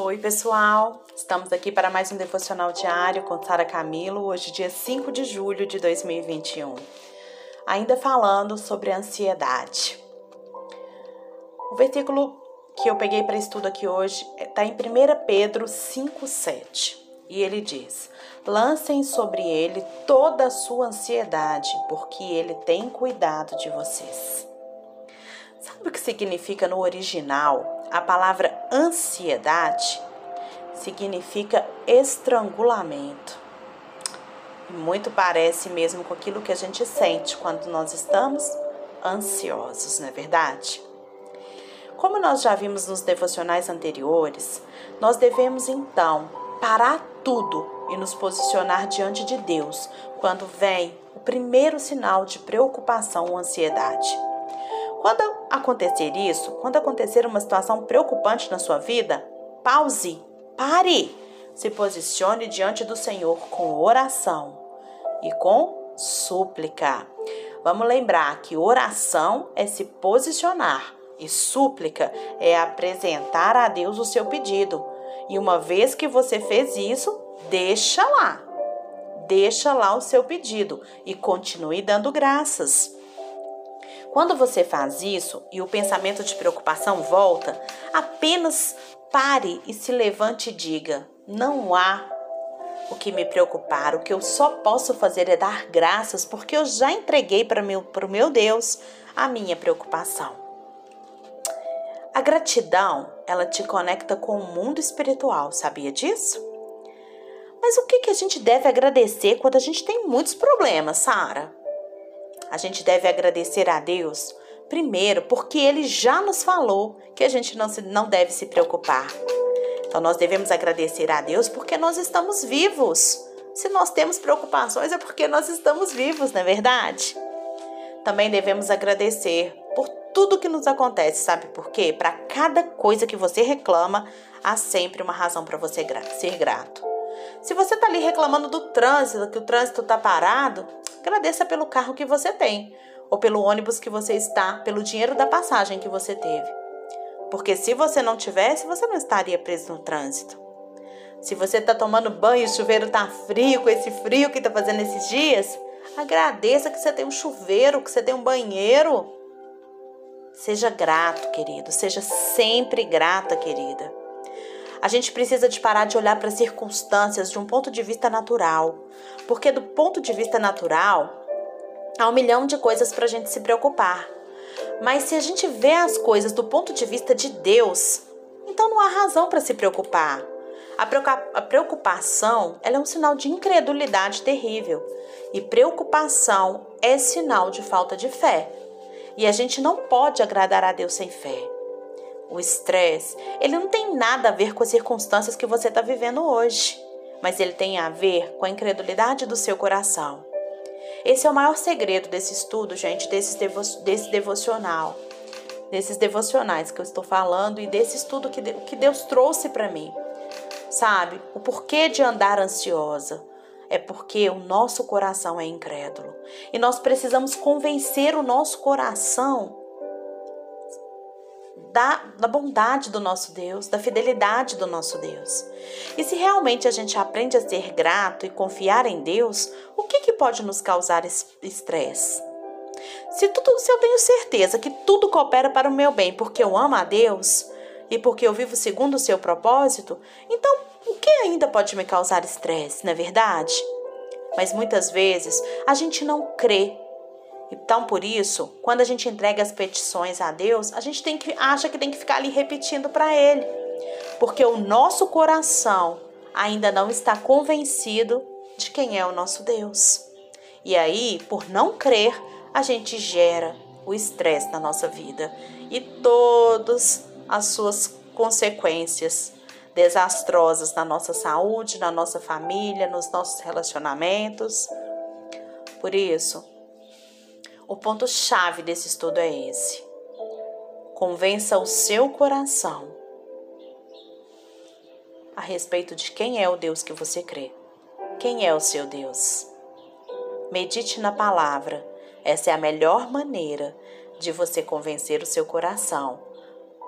Oi, pessoal! Estamos aqui para mais um devocional diário com Sara Camilo, hoje, dia 5 de julho de 2021. Ainda falando sobre ansiedade. O versículo que eu peguei para estudo aqui hoje está em 1 Pedro 5,7 e ele diz: Lancem sobre ele toda a sua ansiedade, porque ele tem cuidado de vocês. Sabe o que significa no original a palavra ansiedade significa estrangulamento. Muito parece mesmo com aquilo que a gente sente quando nós estamos ansiosos, não é verdade? Como nós já vimos nos devocionais anteriores, nós devemos então parar tudo e nos posicionar diante de Deus quando vem o primeiro sinal de preocupação ou ansiedade. Quando acontecer isso, quando acontecer uma situação preocupante na sua vida, pause, pare, se posicione diante do Senhor com oração e com súplica. Vamos lembrar que oração é se posicionar e súplica é apresentar a Deus o seu pedido. E uma vez que você fez isso, deixa lá. Deixa lá o seu pedido e continue dando graças. Quando você faz isso e o pensamento de preocupação volta, apenas pare e se levante e diga: não há o que me preocupar, o que eu só posso fazer é dar graças, porque eu já entreguei para o meu Deus a minha preocupação. A gratidão, ela te conecta com o mundo espiritual, sabia disso? Mas o que, que a gente deve agradecer quando a gente tem muitos problemas, Sara? A gente deve agradecer a Deus, primeiro, porque Ele já nos falou que a gente não, se, não deve se preocupar. Então, nós devemos agradecer a Deus porque nós estamos vivos. Se nós temos preocupações, é porque nós estamos vivos, não é verdade? Também devemos agradecer por tudo que nos acontece, sabe por quê? Para cada coisa que você reclama, há sempre uma razão para você ser grato. Se você está ali reclamando do trânsito, que o trânsito está parado, agradeça pelo carro que você tem, ou pelo ônibus que você está, pelo dinheiro da passagem que você teve. Porque se você não tivesse, você não estaria preso no trânsito. Se você está tomando banho e o chuveiro está frio, com esse frio que está fazendo esses dias, agradeça que você tem um chuveiro, que você tem um banheiro. Seja grato, querido. Seja sempre grata, querida. A gente precisa de parar de olhar para as circunstâncias de um ponto de vista natural, porque do ponto de vista natural há um milhão de coisas para a gente se preocupar. Mas se a gente vê as coisas do ponto de vista de Deus, então não há razão para se preocupar. A preocupação é um sinal de incredulidade terrível. E preocupação é sinal de falta de fé. E a gente não pode agradar a Deus sem fé. O estresse, ele não tem nada a ver com as circunstâncias que você está vivendo hoje, mas ele tem a ver com a incredulidade do seu coração. Esse é o maior segredo desse estudo, gente, desse, devo, desse devocional, desses devocionais que eu estou falando e desse estudo que, que Deus trouxe para mim. Sabe, o porquê de andar ansiosa é porque o nosso coração é incrédulo e nós precisamos convencer o nosso coração da, da bondade do nosso Deus, da fidelidade do nosso Deus. E se realmente a gente aprende a ser grato e confiar em Deus, o que, que pode nos causar estresse? Se, tudo, se eu tenho certeza que tudo coopera para o meu bem porque eu amo a Deus e porque eu vivo segundo o seu propósito, então o que ainda pode me causar estresse, não é verdade? Mas muitas vezes a gente não crê então, por isso, quando a gente entrega as petições a Deus, a gente tem que acha que tem que ficar ali repetindo para ele, porque o nosso coração ainda não está convencido de quem é o nosso Deus. E aí, por não crer, a gente gera o estresse na nossa vida e todas as suas consequências desastrosas na nossa saúde, na nossa família, nos nossos relacionamentos. Por isso, o ponto-chave desse estudo é esse. Convença o seu coração a respeito de quem é o Deus que você crê. Quem é o seu Deus? Medite na palavra. Essa é a melhor maneira de você convencer o seu coração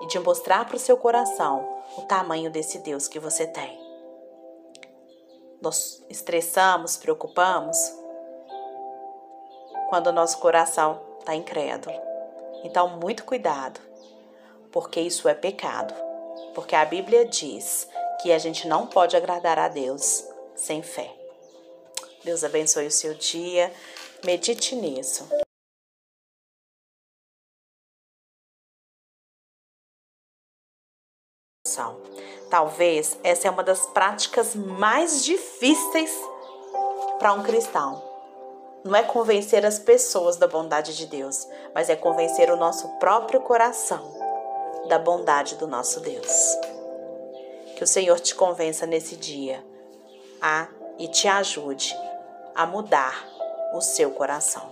e de mostrar para o seu coração o tamanho desse Deus que você tem. Nós estressamos, preocupamos quando o nosso coração está incrédulo. Então, muito cuidado, porque isso é pecado. Porque a Bíblia diz que a gente não pode agradar a Deus sem fé. Deus abençoe o seu dia. Medite nisso. Talvez essa é uma das práticas mais difíceis para um cristão. Não é convencer as pessoas da bondade de Deus, mas é convencer o nosso próprio coração da bondade do nosso Deus. Que o Senhor te convença nesse dia a e te ajude a mudar o seu coração.